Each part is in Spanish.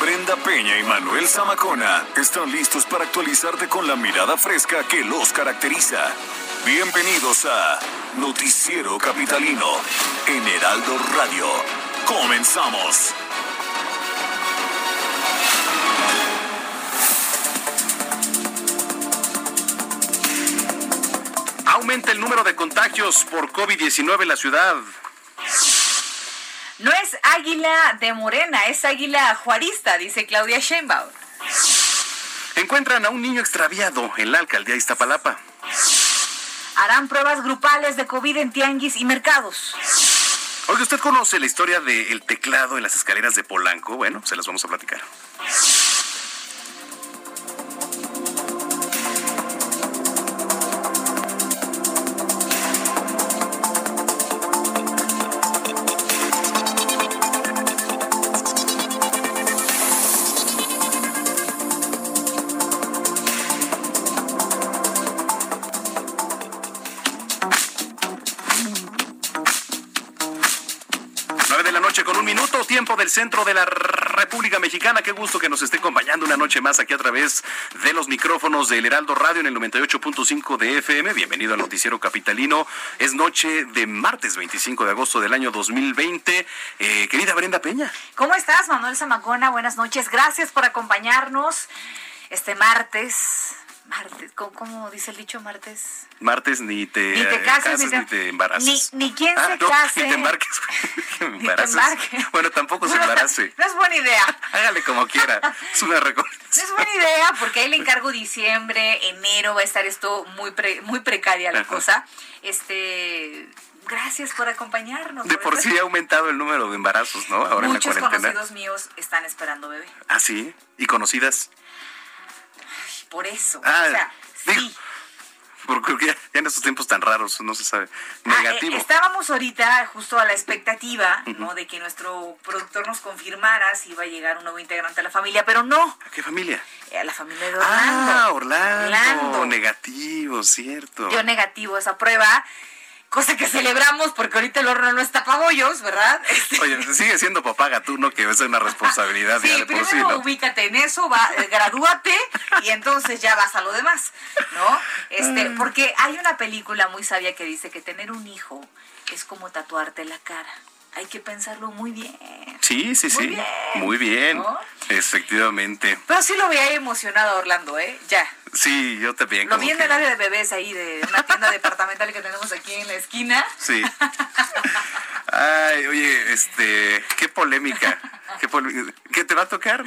Brenda Peña y Manuel Zamacona están listos para actualizarte con la mirada fresca que los caracteriza. Bienvenidos a Noticiero Capitalino en Heraldo Radio. Comenzamos. Aumenta el número de contagios por COVID-19 en la ciudad. No es águila de Morena, es águila juarista, dice Claudia Sheinbaum. Encuentran a un niño extraviado en la alcaldía de Iztapalapa. Harán pruebas grupales de COVID en tianguis y mercados. Oye, ¿usted conoce la historia del teclado en las escaleras de Polanco? Bueno, se las vamos a platicar. Tiempo del centro de la República Mexicana. Qué gusto que nos esté acompañando una noche más aquí a través de los micrófonos del Heraldo Radio en el 98.5 de FM. Bienvenido al Noticiero Capitalino. Es noche de martes 25 de agosto del año 2020. Eh, querida Brenda Peña. ¿Cómo estás, Manuel Zamacona? Buenas noches. Gracias por acompañarnos este martes Martes, ¿cómo, dice el dicho martes? Martes ni te, ni te cases, ni, te, embarazas. Ni, quien ah, se case. Ni te embarques. Bueno, tampoco se embarace. No es buena idea. Hágale como quiera. Es una recomendación. No es buena idea porque ahí le encargo diciembre, enero, va a estar esto muy muy precaria la cosa. Este gracias por acompañarnos. De por sí ha aumentado el número de embarazos, ¿no? Ahora Muchos en la cuarentena. conocidos míos están esperando bebé. ¿Ah, sí? ¿Y conocidas? Por eso. Ah, o sea, sí. Porque ya, en estos tiempos tan raros no se sabe. Ah, eh, Negativo. estábamos ahorita justo a la expectativa, ¿no? De que nuestro productor nos confirmara si iba a llegar un nuevo integrante a la familia, pero no. ¿A qué familia? A la familia de Orlando. Ah, Orlando. Orlando. Negativo, cierto. Yo negativo esa prueba cosa que celebramos porque ahorita el horno no está para bollos, ¿verdad? Este, Oye, sigue siendo papá gatuno, que es una responsabilidad sí, ya de por sí, ¿no? ubícate en eso, va, eh, gradúate y entonces ya vas a lo demás, ¿no? Este, mm. porque hay una película muy sabia que dice que tener un hijo es como tatuarte la cara hay que pensarlo muy bien. Sí, sí, sí. muy bien. Efectivamente. Pero sí lo veía emocionado Orlando, ¿eh? Ya. Sí, yo también. Lo vi en el área de bebés ahí, de una tienda departamental que tenemos aquí en la esquina. Sí. Ay, oye, este, qué polémica. ¿Qué, te va a tocar?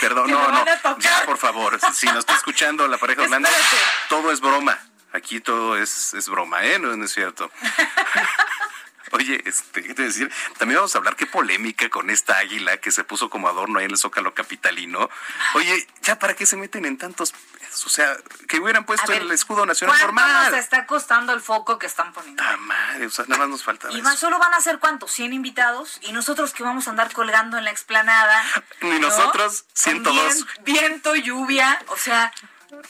Perdón, no, no. Ya, por favor. Si nos está escuchando la pareja Orlando, todo es broma. Aquí todo es, es broma, ¿eh? No, no es cierto. Oye, este, ¿qué te decir? También vamos a hablar qué polémica con esta águila que se puso como adorno ahí en el Zócalo Capitalino. Oye, ¿ya para qué se meten en tantos O sea, que hubieran puesto el escudo nacional ¿cuánto normal. nos está costando el foco que están poniendo? Ah, madre, o sea, nada más nos falta Y más solo van a ser cuántos, 100 invitados y nosotros que vamos a andar colgando en la explanada. Ni nosotros, 102. viento, lluvia, o sea,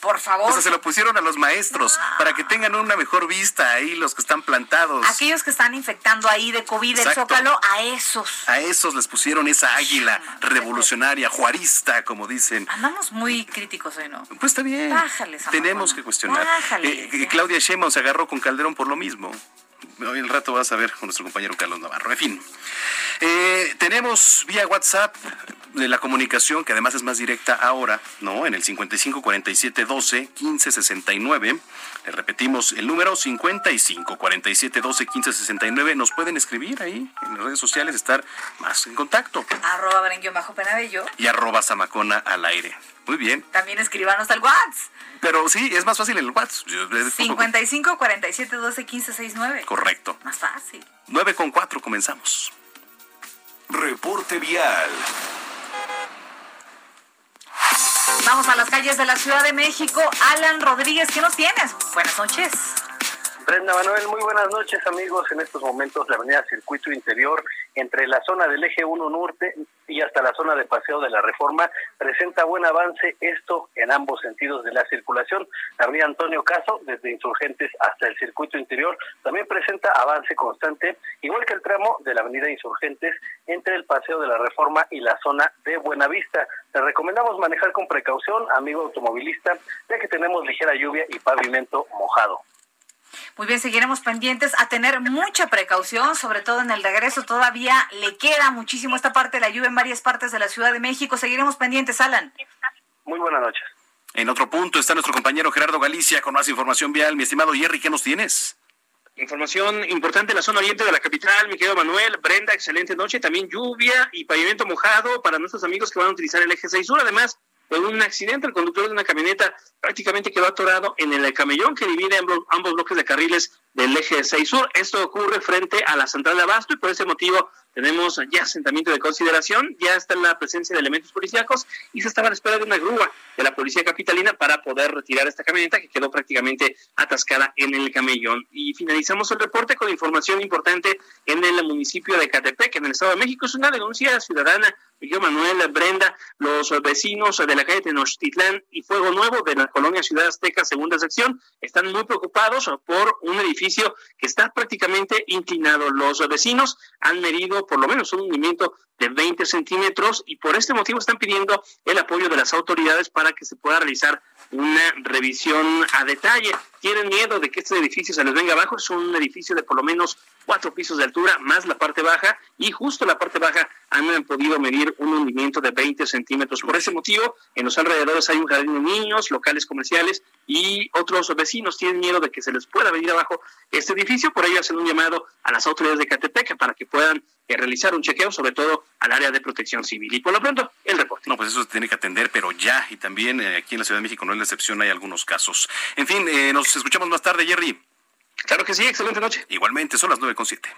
por favor. O sea, se lo pusieron a los maestros para que tengan una mejor vista ahí los que están plantados. Aquellos que están infectando ahí de COVID el zócalo, a esos. A esos les pusieron esa águila revolucionaria, juarista, como dicen. Andamos muy críticos hoy, ¿no? Pues está bien. Bájale, Tenemos que cuestionar. Eh, eh, Claudia Sheinbaum se agarró con Calderón por lo mismo. Hoy el rato vas a ver con nuestro compañero Carlos Navarro. En fin. Eh, tenemos vía WhatsApp de la comunicación, que además es más directa ahora, ¿no? En el 55 47 12 15 69. Le repetimos el número 55 47 12 15 69. Nos pueden escribir ahí en las redes sociales, estar más en contacto. Arroba bajo penabello. Y arroba zamacona al aire. Muy bien. También escribanos al WhatsApp. Pero sí, es más fácil en el WhatsApp. 55 47 12 15 69. Correcto. Más fácil. 9 con 4 comenzamos. Reporte vial. Vamos a las calles de la Ciudad de México. Alan Rodríguez, ¿qué nos tienes? Buenas noches. Brenda Manuel, muy buenas noches amigos. En estos momentos la avenida Circuito Interior entre la zona del eje 1 norte y hasta la zona de Paseo de la Reforma presenta buen avance, esto en ambos sentidos de la circulación. La Antonio Caso, desde Insurgentes hasta el Circuito Interior, también presenta avance constante, igual que el tramo de la avenida Insurgentes entre el Paseo de la Reforma y la zona de Buenavista. Te recomendamos manejar con precaución, amigo automovilista, ya que tenemos ligera lluvia y pavimento mojado. Muy bien, seguiremos pendientes a tener mucha precaución, sobre todo en el regreso. Todavía le queda muchísimo esta parte de la lluvia en varias partes de la Ciudad de México. Seguiremos pendientes, Alan. Muy buenas noches. En otro punto está nuestro compañero Gerardo Galicia con más información vial. Mi estimado Jerry, ¿qué nos tienes? Información importante en la zona oriente de la capital, mi querido Manuel. Brenda, excelente noche. También lluvia y pavimento mojado para nuestros amigos que van a utilizar el eje 6 sur. Además, fue un accidente, el conductor de una camioneta prácticamente quedó atorado en el camellón que divide ambos, bloques de carriles del eje 6 sur. Esto ocurre frente a la central de Abasto y por ese motivo tenemos ya asentamiento de consideración, ya está la presencia de elementos policíacos y se estaba a la espera de una grúa de la policía capitalina para poder retirar esta camioneta que quedó prácticamente atascada en el camellón. Y finalizamos el reporte con información importante en el municipio de Catepec, en el Estado de México. Es una denuncia ciudadana Miguel Manuel Brenda, los vecinos de la calle Tenochtitlán y Fuego Nuevo de la colonia Ciudad Azteca, segunda sección, están muy preocupados por un edificio que está prácticamente inclinado. Los vecinos han medido por lo menos un hundimiento de 20 centímetros y por este motivo están pidiendo el apoyo de las autoridades para que se pueda realizar una revisión a detalle. Tienen miedo de que este edificio se les venga abajo. Es un edificio de por lo menos cuatro pisos de altura, más la parte baja, y justo la parte baja han podido medir un hundimiento de 20 centímetros. Por ese motivo, en los alrededores hay un jardín de niños, locales comerciales y otros vecinos tienen miedo de que se les pueda venir abajo este edificio. Por ello hacen un llamado a las autoridades de Catepec para que puedan eh, realizar un chequeo, sobre todo al área de protección civil. Y por lo pronto, el reporte. No, pues eso se tiene que atender, pero ya. Y también eh, aquí en la Ciudad de México no es la excepción, hay algunos casos. En fin, eh, nos escuchamos más tarde, Jerry. Claro que sí, excelente noche. Igualmente, son las nueve con siete.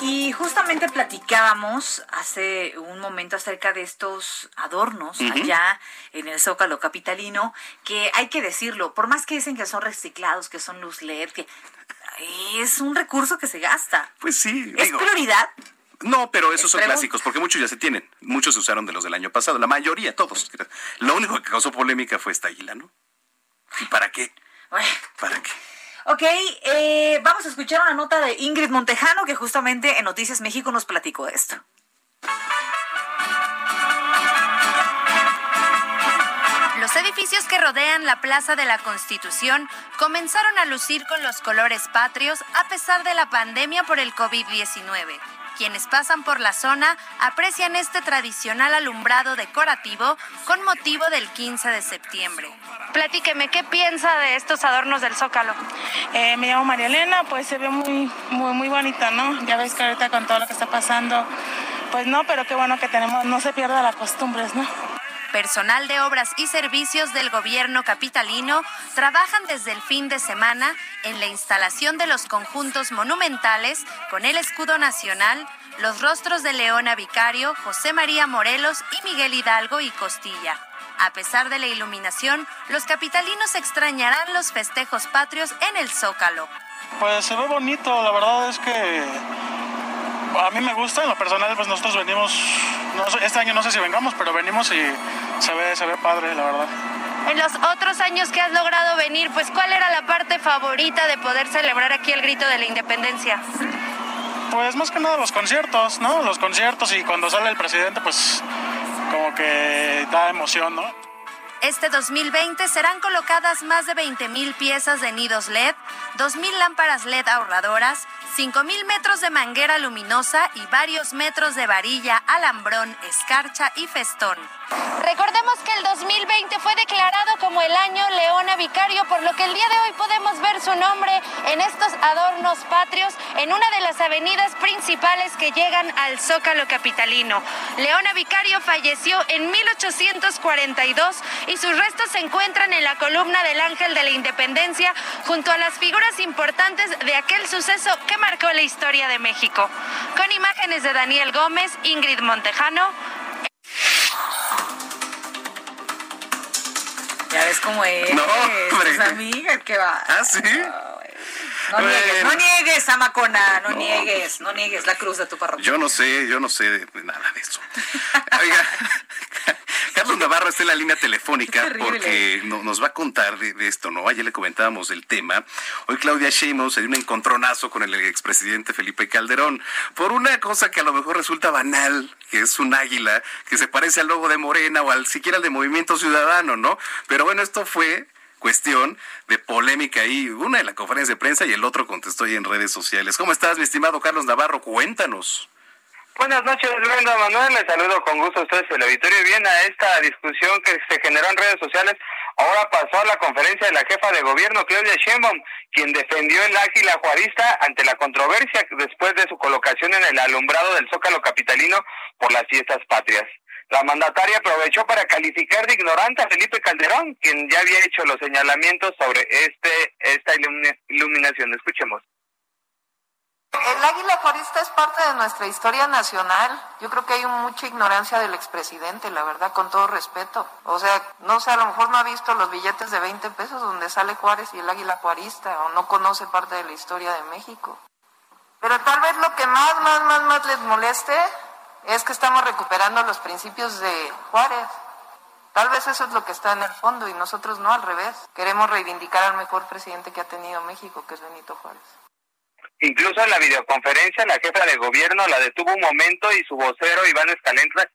Y justamente platicábamos hace un momento acerca de estos adornos allá en el Zócalo capitalino, que hay que decirlo, por más que dicen que son reciclados, que son luz LED, que es un recurso que se gasta. Pues sí. ¿Es prioridad? No, pero esos son clásicos, porque muchos ya se tienen. Muchos se usaron de los del año pasado, la mayoría, todos. Lo único que causó polémica fue esta águila, ¿no? ¿Y para qué? ¿Para qué? Ok, eh, vamos a escuchar una nota de Ingrid Montejano que justamente en Noticias México nos platicó esto. Los edificios que rodean la Plaza de la Constitución comenzaron a lucir con los colores patrios a pesar de la pandemia por el COVID-19. Quienes pasan por la zona aprecian este tradicional alumbrado decorativo con motivo del 15 de septiembre. Platíqueme, ¿qué piensa de estos adornos del Zócalo? Eh, me llamo María Elena, pues se ve muy, muy, muy bonita, ¿no? Ya ves que ahorita con todo lo que está pasando, pues no, pero qué bueno que tenemos, no se pierda las costumbres, ¿no? Personal de obras y servicios del gobierno capitalino trabajan desde el fin de semana en la instalación de los conjuntos monumentales con el escudo nacional, los rostros de Leona Vicario, José María Morelos y Miguel Hidalgo y Costilla. A pesar de la iluminación, los capitalinos extrañarán los festejos patrios en el Zócalo. Pues se ve bonito, la verdad es que a mí me gusta, en lo personal pues nosotros venimos, este año no sé si vengamos, pero venimos y se ve, se ve padre, la verdad. En los otros años que has logrado venir, pues ¿cuál era la parte favorita de poder celebrar aquí el grito de la independencia? Pues más que nada los conciertos, ¿no? Los conciertos y cuando sale el presidente, pues como que da emoción, ¿no? Este 2020 serán colocadas más de 20.000 piezas de nidos LED, 2.000 lámparas LED ahorradoras, 5.000 metros de manguera luminosa y varios metros de varilla, alambrón, escarcha y festón. Recordemos que el 2020 fue declarado como el año Leona Vicario, por lo que el día de hoy podemos ver su nombre en estos adornos patrios en una de las avenidas principales que llegan al Zócalo capitalino. Leona Vicario falleció en 1842 y sus restos se encuentran en la columna del Ángel de la Independencia junto a las figuras importantes de aquel suceso que marcó la historia de México. Con imágenes de Daniel Gómez, Ingrid Montejano. Ya ves cómo es. No, hombre. amiga, que va. Ah, sí. No niegues, no niegues, Amacona, no, niegues, no niegues la cruz de tu parroquia. Yo no sé, yo no sé de nada de eso. Oiga, Carlos Navarro está en la línea telefónica porque nos va a contar de, esto, ¿no? Ayer le comentábamos el tema. Hoy Claudia Sheinbaum se dio un encontronazo con el expresidente Felipe Calderón por una cosa que a lo mejor resulta banal, que es un águila que se parece al logo de Morena o al siquiera al de Movimiento Ciudadano, ¿no? Pero bueno, esto fue cuestión de polémica ahí, una en la conferencia de prensa y el otro contestó ahí en redes sociales. ¿Cómo estás, mi estimado Carlos Navarro? Cuéntanos. Buenas noches, Brenda Manuel. Les saludo con gusto a ustedes el auditorio. Bien a esta discusión que se generó en redes sociales. Ahora pasó a la conferencia de la jefa de gobierno, Claudia Sheinbaum, quien defendió el águila juarista ante la controversia después de su colocación en el alumbrado del Zócalo Capitalino por las fiestas patrias. La mandataria aprovechó para calificar de ignorante a Felipe Calderón, quien ya había hecho los señalamientos sobre este esta iluminación. Escuchemos. El águila juarista es parte de nuestra historia nacional. Yo creo que hay mucha ignorancia del expresidente, la verdad, con todo respeto. O sea, no sé, a lo mejor no ha visto los billetes de 20 pesos donde sale Juárez y el águila juarista, o no conoce parte de la historia de México. Pero tal vez lo que más, más, más, más les moleste es que estamos recuperando los principios de Juárez. Tal vez eso es lo que está en el fondo y nosotros no al revés. Queremos reivindicar al mejor presidente que ha tenido México, que es Benito Juárez. Incluso en la videoconferencia, la jefa de gobierno la detuvo un momento y su vocero, Iván Escalenta,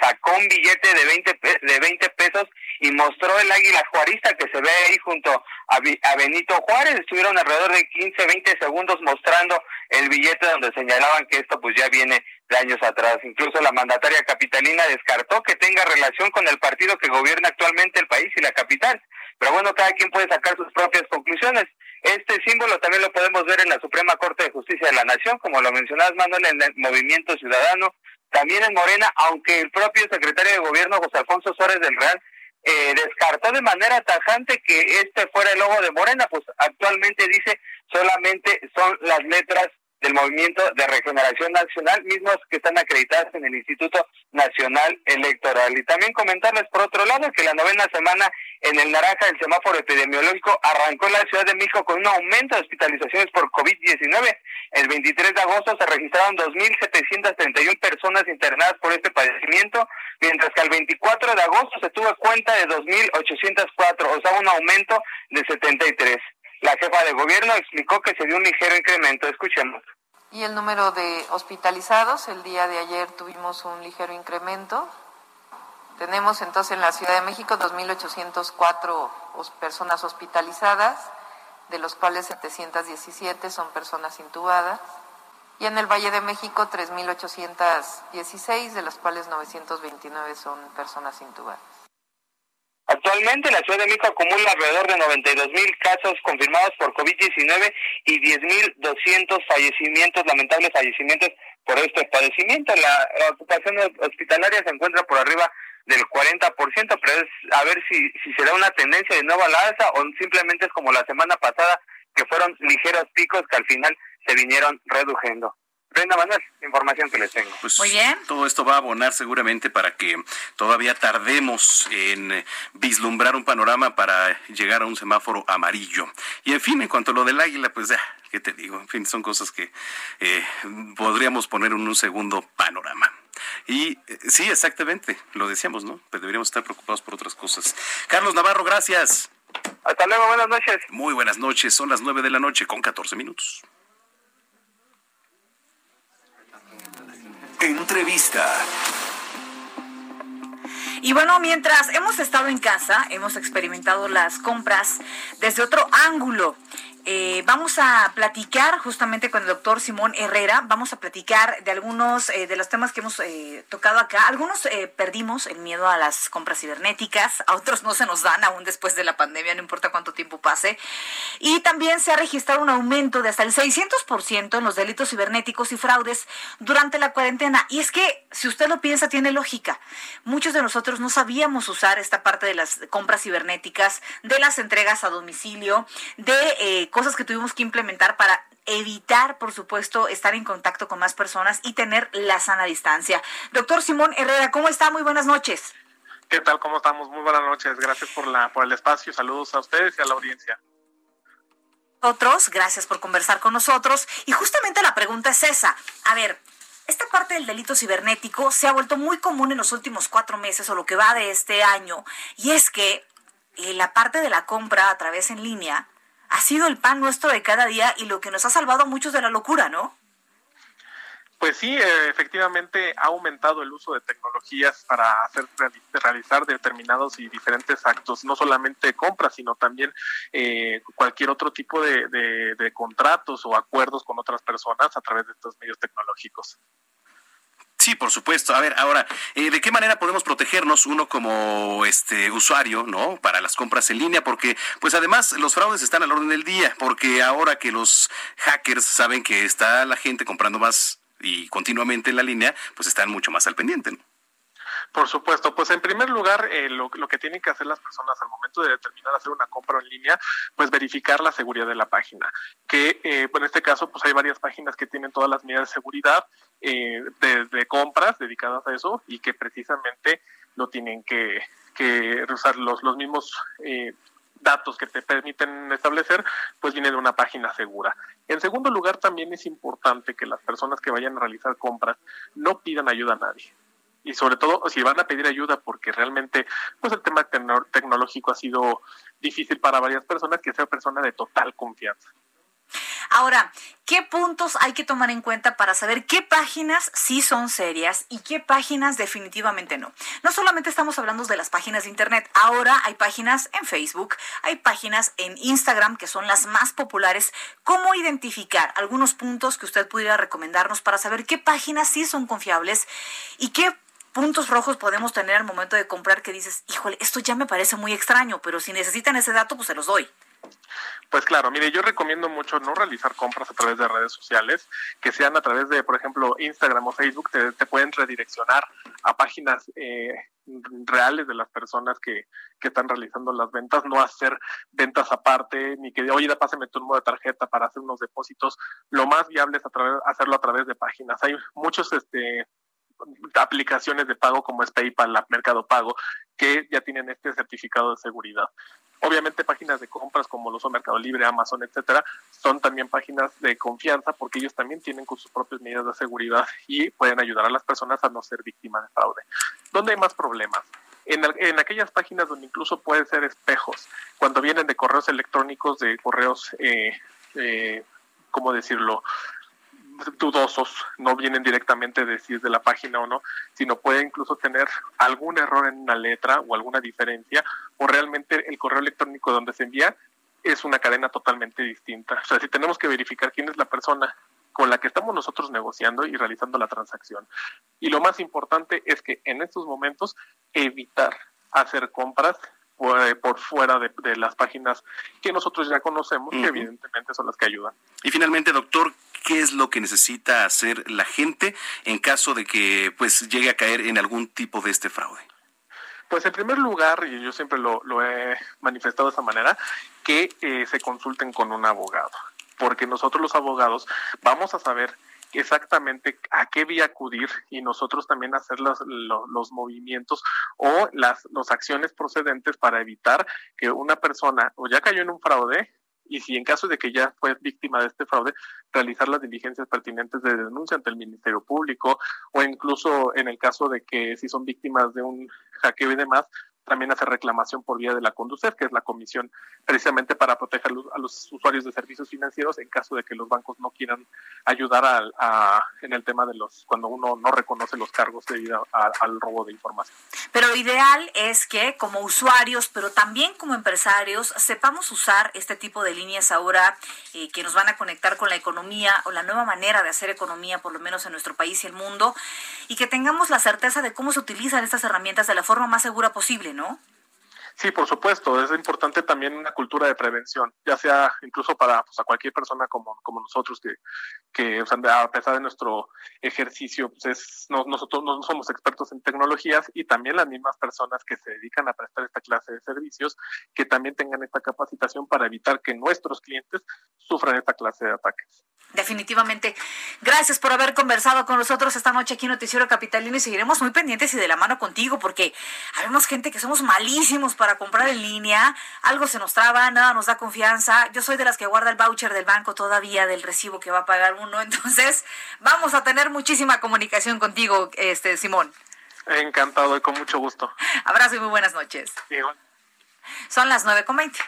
sacó un billete de 20, de 20 pesos y mostró el águila juarista que se ve ahí junto a, a Benito Juárez. Estuvieron alrededor de 15, 20 segundos mostrando el billete donde señalaban que esto pues ya viene de años atrás. Incluso la mandataria capitalina descartó que tenga relación con el partido que gobierna actualmente el país y la capital. Pero bueno, cada quien puede sacar sus propias conclusiones. Este símbolo también lo podemos ver en la Suprema Corte de Justicia de la Nación, como lo mencionabas, Manuel, en el Movimiento Ciudadano, también en Morena, aunque el propio secretario de Gobierno, José Alfonso Suárez del Real, eh, descartó de manera tajante que este fuera el logo de Morena, pues actualmente dice solamente son las letras del Movimiento de Regeneración Nacional, mismos que están acreditados en el Instituto Nacional Electoral. Y también comentarles por otro lado que la novena semana en el naranja del semáforo epidemiológico arrancó en la Ciudad de México con un aumento de hospitalizaciones por COVID-19. El 23 de agosto se registraron 2.731 personas internadas por este padecimiento, mientras que el 24 de agosto se tuvo cuenta de 2.804, o sea, un aumento de 73. La jefa de gobierno explicó que se dio un ligero incremento. Escuchemos. Y el número de hospitalizados, el día de ayer tuvimos un ligero incremento. Tenemos entonces en la Ciudad de México 2.804 personas hospitalizadas, de los cuales 717 son personas intubadas. Y en el Valle de México 3.816, de las cuales 929 son personas intubadas. Actualmente la Ciudad de México acumula alrededor de 92 mil casos confirmados por COVID-19 y 10 mil 200 fallecimientos, lamentables fallecimientos por este padecimiento. La, ocupación hospitalaria se encuentra por arriba del 40%, pero es a ver si, si se da una tendencia de nuevo a alza o simplemente es como la semana pasada, que fueron ligeros picos que al final se vinieron reduciendo. Brenda Manuel, información que les tengo. Pues Muy bien. Todo esto va a abonar seguramente para que todavía tardemos en vislumbrar un panorama para llegar a un semáforo amarillo. Y en fin, en cuanto a lo del águila, pues ya, ¿qué te digo? En fin, son cosas que eh, podríamos poner en un segundo panorama. Y eh, sí, exactamente, lo decíamos, ¿no? Pero deberíamos estar preocupados por otras cosas. Carlos Navarro, gracias. Hasta luego, buenas noches. Muy buenas noches, son las nueve de la noche con 14 minutos. Entrevista. Y bueno, mientras hemos estado en casa, hemos experimentado las compras desde otro ángulo. Eh, vamos a platicar justamente con el doctor Simón Herrera, vamos a platicar de algunos eh, de los temas que hemos eh, tocado acá. Algunos perdimos el miedo a las compras cibernéticas, a otros no se nos dan aún después de la pandemia, no importa cuánto tiempo pase. Y también se ha registrado un aumento de hasta el 600% en los delitos cibernéticos y fraudes durante la cuarentena. Y es que, si usted lo piensa, tiene lógica. Muchos de nosotros no sabíamos usar esta parte de las compras cibernéticas, de las entregas a domicilio, de cosas que tuvimos que implementar para evitar, por supuesto, estar en contacto con más personas y tener la sana distancia. Doctor Simón Herrera, ¿cómo está? Muy buenas noches. ¿Qué tal? ¿Cómo estamos? Muy buenas noches. Gracias por, la, por el espacio. Saludos a ustedes y a la audiencia. Otros, gracias por conversar con nosotros. Y justamente la pregunta es esa. A ver, esta parte del delito cibernético se ha vuelto muy común en los últimos cuatro meses o lo que va de este año. Y es que eh, la parte de la compra a través en línea ha sido el pan nuestro de cada día y lo que nos ha salvado a muchos de la locura, ¿no? Pues sí, eh, efectivamente ha aumentado el uso de tecnologías para hacer realizar determinados y diferentes actos, no solamente compras, sino también eh, cualquier otro tipo de, de, contratos o acuerdos con otras personas a través de estos medios tecnológicos. Sí, por supuesto. A ver, ahora, eh, ¿de qué manera podemos protegernos uno como este usuario, no, para las compras en línea? Porque, pues, además, los fraudes están al orden del día. Porque ahora que los hackers saben que está la gente comprando más y continuamente en la línea, pues están mucho más al pendiente. ¿no? Por supuesto, pues en primer lugar, eh, lo, que tienen que hacer las personas al momento de determinar hacer una compra en línea, pues verificar la seguridad de la página. Que eh, en este caso, pues hay varias páginas que tienen todas las medidas de seguridad eh, de, compras dedicadas a eso y que precisamente lo tienen que, que usar los, los mismos eh, datos que te permiten establecer, pues viene de una página segura. En segundo lugar, también es importante que las personas que vayan a realizar compras no pidan ayuda a nadie. Y sobre todo, si van a pedir ayuda porque realmente pues el tema tecnológico ha sido difícil para varias personas, que sea persona de total confianza. Ahora, ¿qué puntos hay que tomar en cuenta para saber qué páginas sí son serias y qué páginas definitivamente no? No solamente estamos hablando de las páginas de Internet, ahora hay páginas en Facebook, hay páginas en Instagram que son las más populares. ¿Cómo identificar algunos puntos que usted pudiera recomendarnos para saber qué páginas sí son confiables y qué puntos rojos podemos tener al momento de comprar que dices, híjole, esto ya me parece muy extraño, pero si necesitan ese dato, pues se los doy? Pues claro, mire, yo recomiendo mucho no realizar compras a través de redes sociales, que sean a través de, por ejemplo, Instagram o Facebook, te, pueden redireccionar a páginas eh, reales de las personas que, que están realizando las ventas, no hacer ventas aparte, ni que, oye, pásame tu número de tarjeta para hacer unos depósitos. Lo más viable es a través, hacerlo a través de páginas. Hay muchos este, aplicaciones de pago como es PayPal, Mercado Pago, que ya tienen este certificado de seguridad. Obviamente páginas de compras como lo son Mercado Libre, Amazon, etcétera, son también páginas de confianza porque ellos también tienen con sus propias medidas de seguridad y pueden ayudar a las personas a no ser víctimas de fraude. ¿Dónde hay más problemas? En, aquellas páginas donde incluso pueden ser espejos, cuando vienen de correos electrónicos, de correos, eh, eh, ¿cómo decirlo? Dudosos, no vienen directamente de si es de la página o no, sino puede incluso tener algún error en una letra o alguna diferencia, o realmente el correo electrónico donde se envía es una cadena totalmente distinta. O sea, si tenemos que verificar quién es la persona con la que estamos nosotros negociando y realizando la transacción. Y lo más importante es que en estos momentos evitar hacer compras por fuera de, las páginas que nosotros ya conocemos, que evidentemente son las que ayudan. Y finalmente, doctor, ¿qué es lo que necesita hacer la gente en caso de que pues llegue a caer en algún tipo de este fraude? Pues en primer lugar, y yo siempre lo, he manifestado de esa manera, que eh, se consulten con un abogado, porque nosotros los abogados vamos a saber exactamente a qué vía acudir y nosotros también hacer los, movimientos o las acciones procedentes para evitar que una persona o ya cayó en un fraude y si en caso de que ya fue víctima de este fraude, realizar las diligencias pertinentes de denuncia ante el Ministerio Público o incluso en el caso de que si son víctimas de un hackeo y demás, también hacer reclamación por vía de la Conducef, que es la comisión precisamente para proteger a los usuarios de servicios financieros en caso de que los bancos no quieran ayudar a, en el tema de los cuando uno no reconoce los cargos debido al robo de información. Pero ideal es que como usuarios, pero también como empresarios, sepamos usar este tipo de líneas ahora eh, que nos van a conectar con la economía o la nueva manera de hacer economía, por lo menos en nuestro país y el mundo, y que tengamos la certeza de cómo se utilizan estas herramientas de la forma más segura posible. ¿No? Sí, por supuesto, es importante también una cultura de prevención, ya sea incluso para pues, cualquier persona como, nosotros que, que a pesar de nuestro ejercicio, pues es, nosotros no somos expertos en tecnologías y también las mismas personas que se dedican a prestar esta clase de servicios, que también tengan esta capacitación para evitar que nuestros clientes sufran esta clase de ataques. Definitivamente. Gracias por haber conversado con nosotros esta noche aquí en Noticiero Capitalino y seguiremos muy pendientes y de la mano contigo porque habemos gente que somos malísimos para comprar en línea, algo se nos traba, nada nos da confianza. Yo soy de las que guarda el voucher del banco todavía del recibo que va a pagar uno, entonces vamos a tener muchísima comunicación contigo, este Simón. Encantado y con mucho gusto. Abrazo y muy buenas noches. Son las 9.20.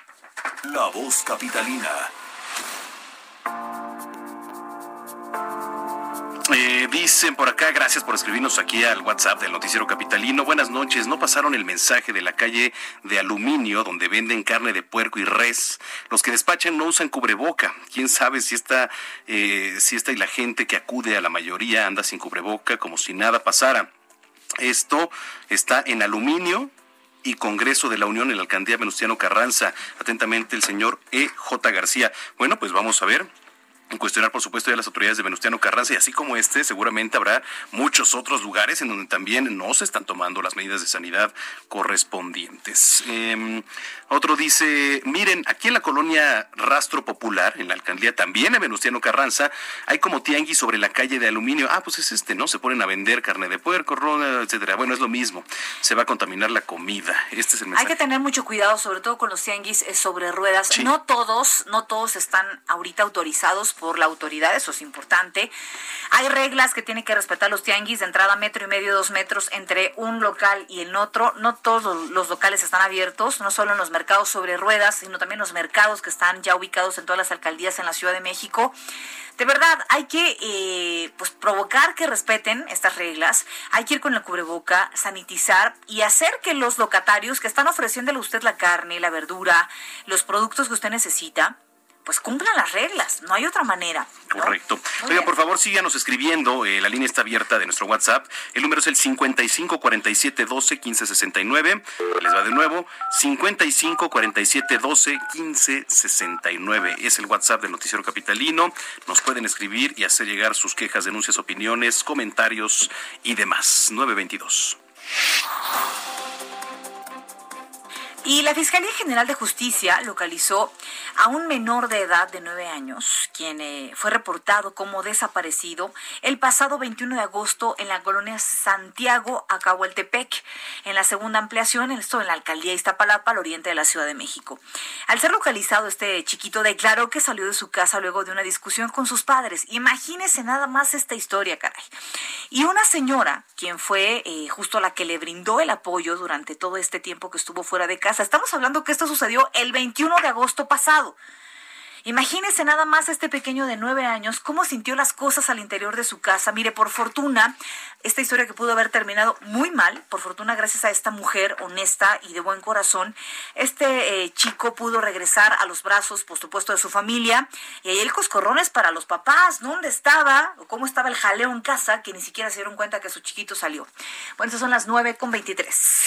La voz capitalina. Eh, dicen por acá, gracias por escribirnos aquí al WhatsApp del Noticiero Capitalino. Buenas noches, no pasaron el mensaje de la calle de aluminio donde venden carne de puerco y res. Los que despachan no usan cubreboca. Quién sabe si esta, eh, si esta y la gente que acude a la mayoría anda sin cubreboca como si nada pasara. Esto está en aluminio, y Congreso de la Unión en la alcaldía Venustiano Carranza. Atentamente el señor E. J. García. Bueno, pues vamos a ver cuestionar, por supuesto, ya las autoridades de Venustiano Carranza y así como este, seguramente habrá muchos otros lugares en donde también no se están tomando las medidas de sanidad correspondientes. Em, otro dice, miren, aquí en la colonia Rastro Popular, en la alcaldía también en Venustiano Carranza, hay como tianguis sobre la calle de aluminio. Ah, pues es este, ¿no? Se ponen a vender carne de puerco, rona, etcétera. Bueno, es lo mismo. Se va a contaminar la comida. Este es el mensaje. Hay que tener mucho cuidado, sobre todo con los tianguis eh, sobre ruedas. No todos, no todos están ahorita autorizados por la autoridad, eso es importante. Hay reglas que tienen que respetar los tianguis de entrada metro y medio, dos metros entre un local y el otro. No todos los locales están abiertos, no solo en los mercados sobre ruedas, sino también los mercados que están ya ubicados en todas las alcaldías en la Ciudad de México. De verdad, hay que eh, pues provocar que respeten estas reglas, hay que ir con la cubreboca, sanitizar y hacer que los locatarios que están ofreciéndole a usted la carne, la verdura, los productos que usted necesita, pues cumplan las reglas, no hay otra manera. Correcto. Oiga, por favor, síganos escribiendo, eh, la línea está abierta de nuestro WhatsApp, el número es el 55 47 12 15 69, les va de nuevo, 55 47 12 15 69, es el WhatsApp del Noticiero Capitalino, nos pueden escribir y hacer llegar sus quejas, denuncias, opiniones, comentarios y demás, 922. Y la Fiscalía General de Justicia localizó a un menor de edad de nueve años, quien eh, fue reportado como desaparecido el pasado 21 de agosto en la colonia Santiago, Acahualtepec, en la segunda ampliación, esto en la alcaldía Iztapalapa, al oriente de la Ciudad de México. Al ser localizado, este chiquito declaró que salió de su casa luego de una discusión con sus padres. Imagínese nada más esta historia, caray. Y una señora, quien fue eh, justo la que le brindó el apoyo durante todo este tiempo que estuvo fuera de casa, Estamos hablando que esto sucedió el 21 de agosto pasado. Imagínese nada más este pequeño de nueve años, cómo sintió las cosas al interior de su casa. Mire, por fortuna, esta historia que pudo haber terminado muy mal, por fortuna, gracias a esta mujer honesta y de buen corazón, este eh, chico pudo regresar a los brazos, por supuesto, de su familia. Y ahí el coscorrones para los papás, ¿dónde estaba? Cómo estaba el jaleo en casa, que ni siquiera se dieron cuenta que su chiquito salió. Bueno, estas son las nueve con veintitrés.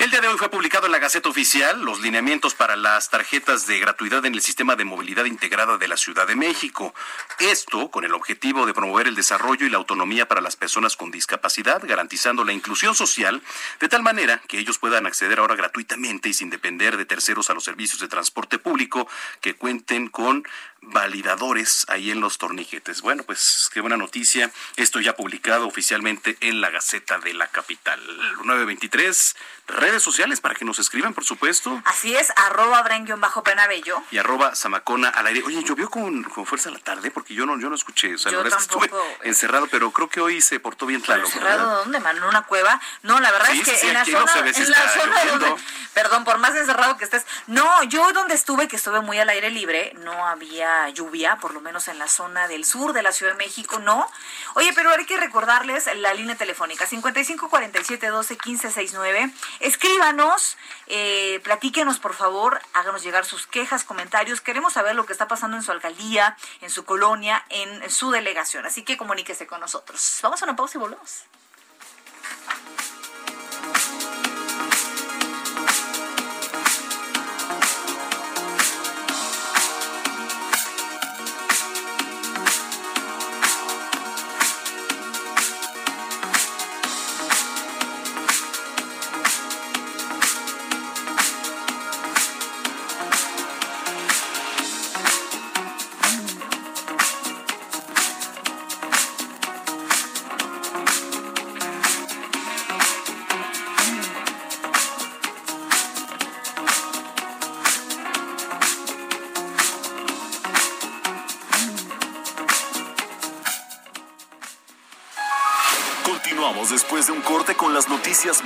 El día de hoy fue publicado en la Gaceta Oficial los lineamientos para las tarjetas de gratuidad en el sistema de movilidad integrada de la Ciudad de México. Esto con el objetivo de promover el desarrollo y la autonomía para las personas con discapacidad, garantizando la inclusión social de tal manera que ellos puedan acceder ahora gratuitamente y sin depender de terceros a los servicios de transporte público que cuenten con validadores ahí en los torniquetes. Bueno, pues qué buena noticia. Esto ya publicado oficialmente en la Gaceta de la Capital. 923, redes sociales para que nos escriban, por supuesto. Así es, arroba bajo penabello. Y arroba zamacona al aire. Oye, llovió con, con fuerza la tarde porque yo no, yo no escuché. O sea, la verdad estuve encerrado, pero creo que hoy se portó bien claro. ¿Encerrado dónde, ¿En una cueva? No, la verdad es que en la zona, en la zona donde, perdón, por más encerrado que estés. No, yo donde estuve, que estuve muy al aire libre, no había lluvia, por lo menos en la zona del sur de la Ciudad de México, no. Oye, pero hay que recordarles la línea telefónica 55 47 12 15 69. Escríbanos, eh, platíquenos por favor, háganos llegar sus quejas, comentarios. Queremos saber lo que está pasando en su alcaldía, en su colonia, en su delegación. Así que comuníquese con nosotros. Vamos a una pausa y volvemos.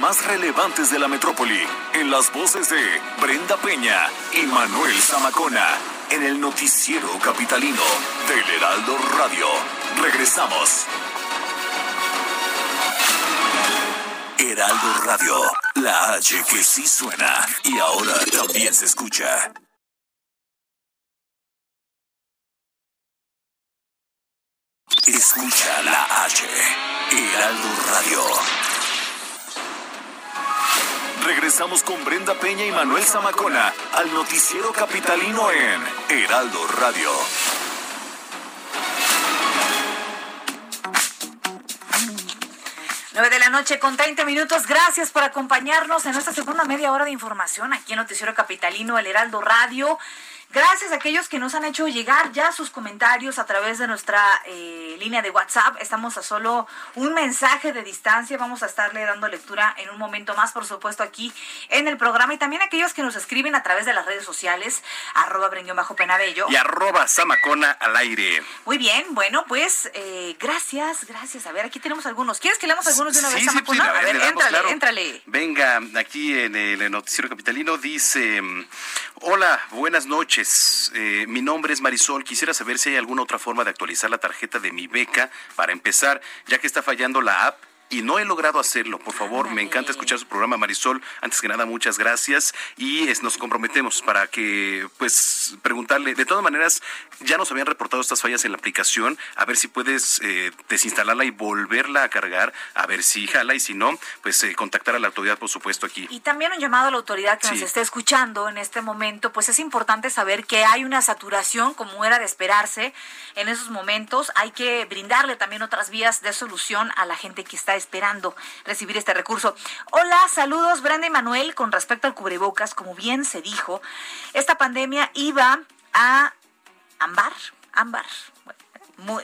Más relevantes de la metrópoli, en las voces de Brenda Peña y Manuel Zamacona, en el noticiero capitalino del Heraldo Radio. Regresamos. Heraldo Radio, la H que sí suena y ahora también se escucha. Manuel Zamacona al noticiero capitalino en Heraldo Radio. 9 de la noche con 30 minutos. Gracias por acompañarnos en esta segunda media hora de información aquí en Noticiero Capitalino, el Heraldo Radio. Gracias a aquellos que nos han hecho llegar ya sus comentarios a través de nuestra eh, línea de WhatsApp. Estamos a solo un mensaje de distancia. Vamos a estarle dando lectura en un momento más, por supuesto, aquí en el programa. Y también aquellos que nos escriben a través de las redes sociales, arroba bajo penabello. Y arroba samacona al aire. Muy bien, bueno, pues eh, gracias, gracias. A ver, aquí tenemos algunos. ¿Quieres que leamos algunos de una vez, sí, Sí, a ver, éntrale, éntrale. Venga, aquí en el noticiero capitalino dice, hola, buenas noches. Eh, mi nombre es Marisol. Quisiera saber si hay alguna otra forma de actualizar la tarjeta de mi beca para empezar, ya que está fallando la app y no he logrado hacerlo. Por favor, me encanta escuchar su programa, Marisol. Antes que nada, muchas gracias y nos comprometemos para que, pues, preguntarle. De todas maneras, ya nos habían reportado estas fallas en la aplicación. A ver si puedes eh, desinstalarla y volverla a cargar, a ver si jala y si no, pues eh, contactar a la autoridad, por supuesto, aquí. Y también un llamado a la autoridad que nos esté escuchando en este momento, pues es importante saber que hay una saturación, como era de esperarse en esos momentos. Hay que brindarle también otras vías de solución a la gente que está esperando recibir este recurso. Hola, saludos Brenda y Manuel. Con respecto al cubrebocas, como bien se dijo, esta pandemia iba a ambar, ámbar,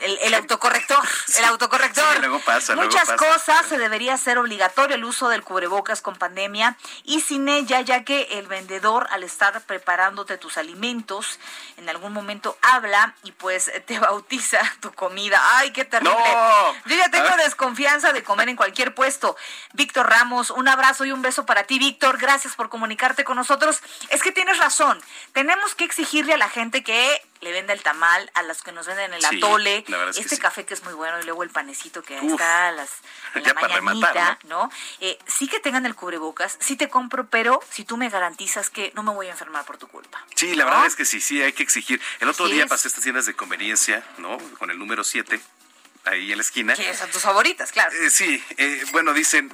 el, autocorrector, el autocorrector. pasa, Muchas cosas se debería hacer obligatorio el uso del cubrebocas con pandemia y sin ella, ya que el vendedor al estar preparándote tus alimentos, en algún momento habla y pues te bautiza tu comida. Ay, qué terrible. Yo ya tengo desconfianza de comer en cualquier puesto. Víctor Ramos, un abrazo y un beso para ti, Víctor. Gracias por comunicarte con nosotros. Es que tienes razón. Tenemos que exigirle a la gente que le venda el tamal, a los que nos venden el atole, este café que es muy bueno y luego el panecito que está a las en la mañanita, ¿no? Eh, sí que tengan el cubrebocas, sí te compro, pero si tú me garantizas que no me voy a enfermar por tu culpa. Sí, la verdad es que sí, sí, hay que exigir. El otro día pasé estas tiendas de conveniencia, ¿no? Con el número 7 ahí en la esquina. Que son tus favoritas, claro. Eh, sí, eh, bueno, dicen,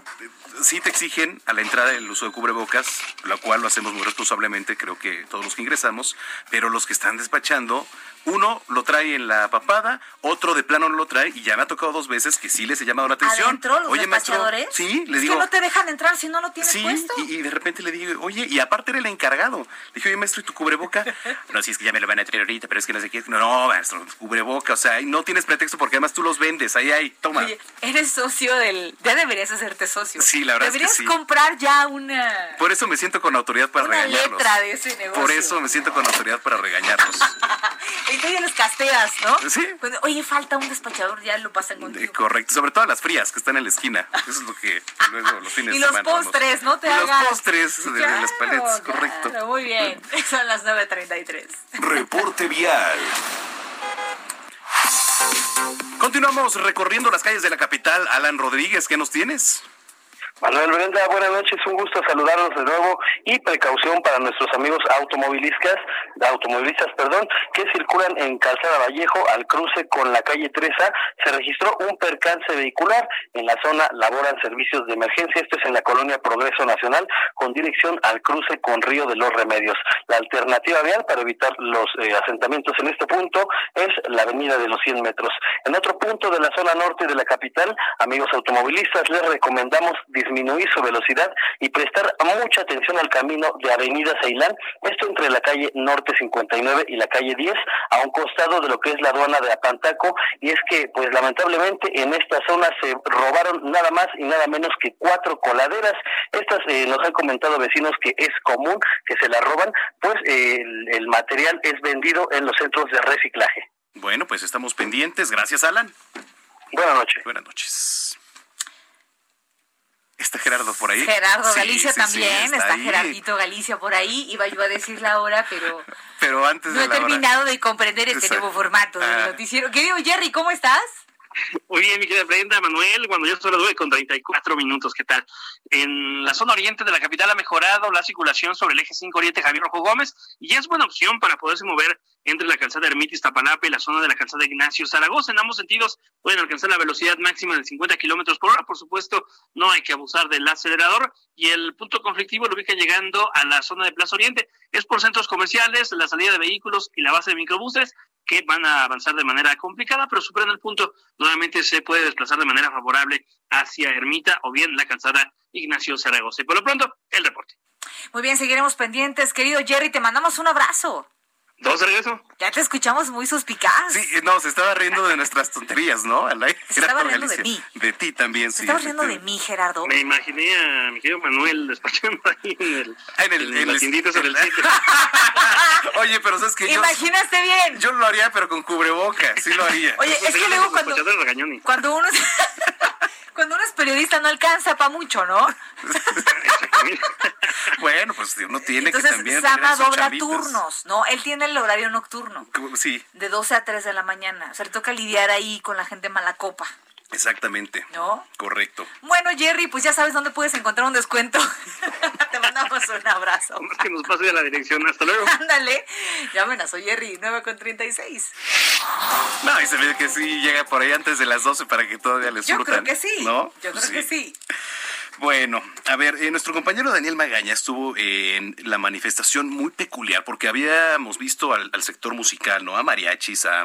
sí te exigen a la entrada el uso de cubrebocas, lo cual lo hacemos muy responsablemente, creo que todos los que ingresamos, pero los que están despachando uno lo trae en la papada, otro de plano no lo trae y ya me ha tocado dos veces que sí les he llamado la atención. ¿Adentro, los oye, despachadores? sí, le digo. que no te dejan entrar si no lo tienes puesto. Y, y de repente le digo, oye, y aparte era el encargado. Le dije, oye, maestro, ¿y tu cubreboca? no, si es que ya me lo van a traer ahorita, pero es que no sé qué. No, no, maestro, cubreboca, o sea, no tienes pretexto porque además tú los vendes, ahí, ahí, toma. Oye, eres socio del... Ya deberías hacerte socio. Sí, la verdad Deberías es que sí. comprar ya una... Por eso me siento con autoridad para una regañarlos. letra de ese negocio. Por eso me siento con autoridad para regañarlos. Entonces los casteas ¿no? Sí. oye, falta un despachador, ya lo pasan contigo. Correcto, sobre todo las frías que están en la esquina. Eso es lo que luego los fines Y los postres, ¿no? Te y hagas. los postres de, las paletas, correcto. Muy bien, son las 9.33. Reporte vial. Continuamos recorriendo las calles de la capital. Alan Rodríguez, ¿qué nos tienes? Manuel Brenda, buenas noches, un gusto saludarlos de nuevo y precaución para nuestros amigos automovilistas, automovilistas, perdón, que circulan en Calzada Vallejo al cruce con la calle Treza. Se registró un percance vehicular en la zona laboran servicios de emergencia, esto es en la colonia Progreso Nacional, con dirección al cruce con Río de los Remedios. La alternativa vial para evitar los eh, asentamientos en este punto es la avenida de los 100 metros. En otro punto de la zona norte de la capital, amigos automovilistas, les recomendamos disminuir su velocidad y prestar mucha atención al camino de Avenida Ceilán, esto entre la calle Norte 59 y la calle 10, a un costado de lo que es la aduana de Apantaco, y es que, pues lamentablemente, en esta zona se robaron nada más y nada menos que cuatro coladeras. Estas eh, nos han comentado vecinos que es común que se la roban, pues eh, el, el material es vendido en los centros de reciclaje. Bueno, pues estamos pendientes. Gracias, Alan. Buenas noches. Buenas noches. Está Gerardo por ahí. Gerardo Galicia también, está, Gerardito Galicia por ahí, iba yo a decir la hora, pero... Pero antes No he terminado de comprender este nuevo formato del ah. noticiero. Querido Jerry, ¿cómo estás? Muy bien, mi querida Brenda, Manuel, cuando yo solo doy con 34 minutos, ¿qué tal? En la zona oriente de la capital ha mejorado la circulación sobre el eje 5 Oriente Javier Rojo Gómez y es buena opción para poderse mover entre la calzada Ermitis Tapalapa y la zona de la calzada Ignacio Zaragoza. En ambos sentidos pueden alcanzar la velocidad máxima de 50 kilómetros por hora. Por supuesto, no hay que abusar del acelerador y el punto conflictivo lo ubica llegando a la zona de Plaza Oriente. Es por centros comerciales, la salida de vehículos y la base de microbuses que van a avanzar de manera complicada, pero superan el punto, nuevamente se puede desplazar de manera favorable hacia Ermita o bien la calzada Ignacio Zaragoza. Y por lo pronto, el reporte. Muy bien, seguiremos pendientes. Querido Jerry, te mandamos un abrazo. ¿Dos regreso? Ya te escuchamos muy suspicaz. Sí, no, se estaba riendo de nuestras tonterías, ¿no? Se estaba riendo de mí. De ti también, se sí. Se estaba riendo de mí, Gerardo. Me imaginé a mi querido Manuel despachando ahí en el... Ah, en el... En, el, sobre el sitio. Oye, pero ¿sabes que yo... Imaginaste bien. Yo lo haría, pero con cubreboca, sí lo haría. Oye, es que luego cuando... Cuando uno... cuando uno es periodista no alcanza para mucho, ¿no? bueno, pues uno tiene que también. Sama dobla turnos, ¿no? Él tiene el horario nocturno. Sí. De 12 a 3 de la mañana. O sea, le toca lidiar ahí con la gente mala copa. Exactamente. ¿No? Correcto. Bueno, Jerry, pues ya sabes dónde puedes encontrar un descuento. Te mandamos un abrazo. Más que nos pase a la dirección. Hasta luego. Ándale. Llámenos, soy Jerry, 9 con 36. No, y se ve que sí llega por ahí antes de las 12 para que todavía les Yo creo que sí. ¿No? Yo creo que sí. Bueno, a ver, eh, nuestro compañero Daniel Magaña estuvo en la manifestación muy peculiar porque habíamos visto al, al sector musical, ¿no? A mariachis, a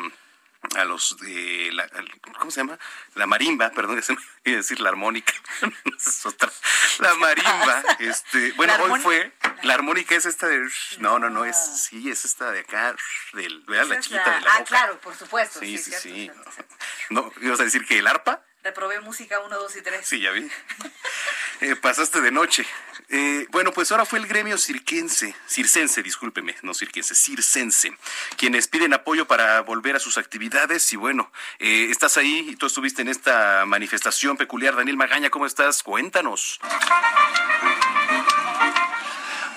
a los de la, ¿cómo se llama? La marimba, perdón, se me iba a decir la armónica. La marimba, este, bueno, hoy fue la armónica es esta de no, no, no, es sí, es esta de acá del, La chiquita de la Ah, claro, por supuesto. Sí, sí, sí. No, ibas a decir que el arpa? Reprobé música 1, 2 y 3. Sí, ya vi. Eh, pasaste de noche. Eh, bueno, pues ahora fue el gremio cirquense, circense, discúlpeme, no cirquense, circense, quienes piden apoyo para volver a sus actividades. Y bueno, eh, estás ahí y tú estuviste en esta manifestación peculiar. Daniel Magaña, ¿cómo estás? Cuéntanos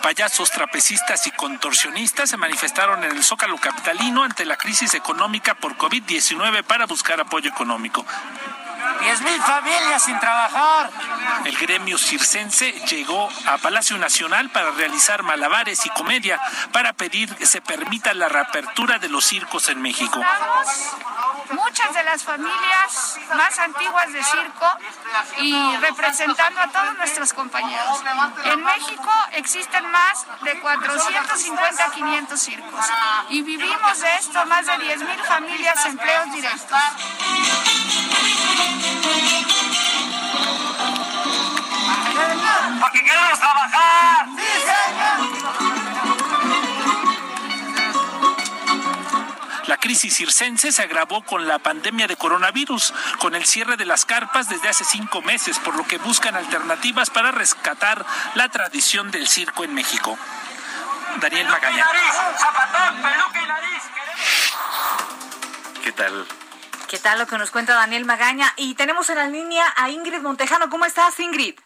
payasos, trapecistas y contorsionistas se manifestaron en el Zócalo Capitalino ante la crisis económica por COVID-19 para buscar apoyo económico. 10.000 familias sin trabajar. El gremio circense llegó a Palacio Nacional para realizar malabares y comedia para pedir que se permita la reapertura de los circos en México. Muchas de las familias más antiguas de circo y representando a todos nuestros compañeros. En México existen más de 450 500 circos y vivimos de esto más de 10.000 familias empleos directos. Porque queremos trabajar. La crisis circense se agravó con la pandemia de coronavirus, con el cierre de las carpas desde hace cinco meses, por lo que buscan alternativas para rescatar la tradición del circo en México. Daniel Magaña. ¿Qué tal? ¿Qué tal lo que nos cuenta Daniel Magaña? Y tenemos en la línea a Ingrid Montejano. ¿Cómo estás, Ingrid?